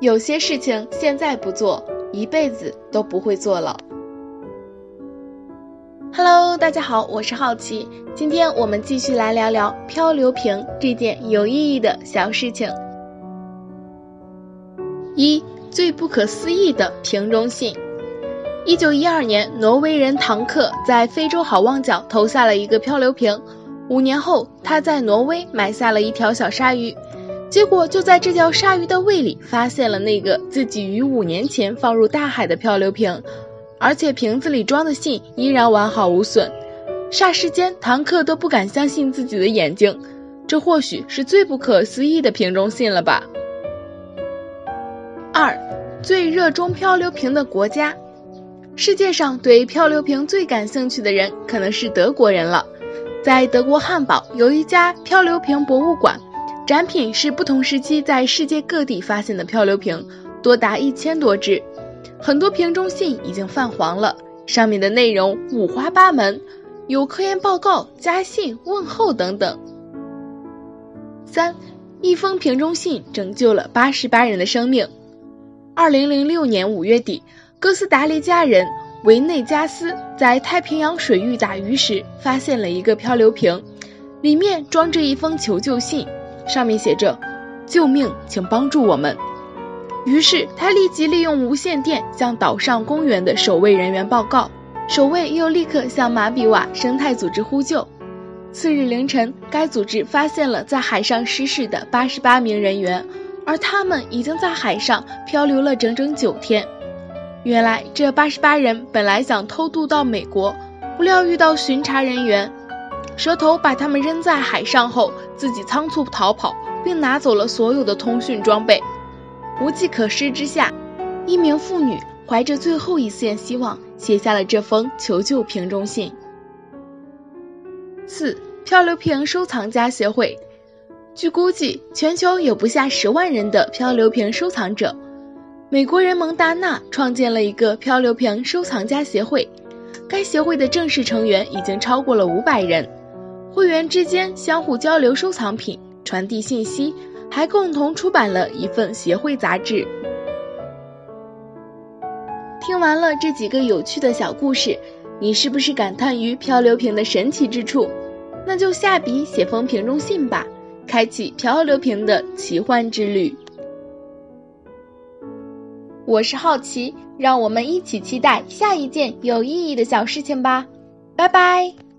有些事情现在不做，一辈子都不会做了。Hello，大家好，我是好奇，今天我们继续来聊聊漂流瓶这件有意义的小事情。一最不可思议的瓶中信。一九一二年，挪威人唐克在非洲好望角投下了一个漂流瓶，五年后，他在挪威买下了一条小鲨鱼。结果就在这条鲨鱼的胃里发现了那个自己于五年前放入大海的漂流瓶，而且瓶子里装的信依然完好无损。霎时间，唐克都不敢相信自己的眼睛，这或许是最不可思议的瓶中信了吧。二，最热衷漂流瓶的国家，世界上对漂流瓶最感兴趣的人可能是德国人了。在德国汉堡有一家漂流瓶博物馆。展品是不同时期在世界各地发现的漂流瓶，多达一千多只，很多瓶中信已经泛黄了，上面的内容五花八门，有科研报告、家信、问候等等。三，一封瓶中信拯救了八十八人的生命。二零零六年五月底，哥斯达黎加人维内加斯在太平洋水域打鱼时，发现了一个漂流瓶，里面装着一封求救信。上面写着：“救命，请帮助我们。”于是他立即利用无线电向岛上公园的守卫人员报告，守卫又立刻向马比瓦生态组织呼救。次日凌晨，该组织发现了在海上失事的八十八名人员，而他们已经在海上漂流了整整九天。原来这八十八人本来想偷渡到美国，不料遇到巡查人员。蛇头把他们扔在海上后，自己仓促逃跑，并拿走了所有的通讯装备。无计可施之下，一名妇女怀着最后一线希望，写下了这封求救瓶中信。四漂流瓶收藏家协会，据估计，全球有不下十万人的漂流瓶收藏者。美国人蒙达纳创建了一个漂流瓶收藏家协会，该协会的正式成员已经超过了五百人。会员之间相互交流收藏品，传递信息，还共同出版了一份协会杂志。听完了这几个有趣的小故事，你是不是感叹于漂流瓶的神奇之处？那就下笔写封瓶中信吧，开启漂流瓶的奇幻之旅。我是好奇，让我们一起期待下一件有意义的小事情吧，拜拜。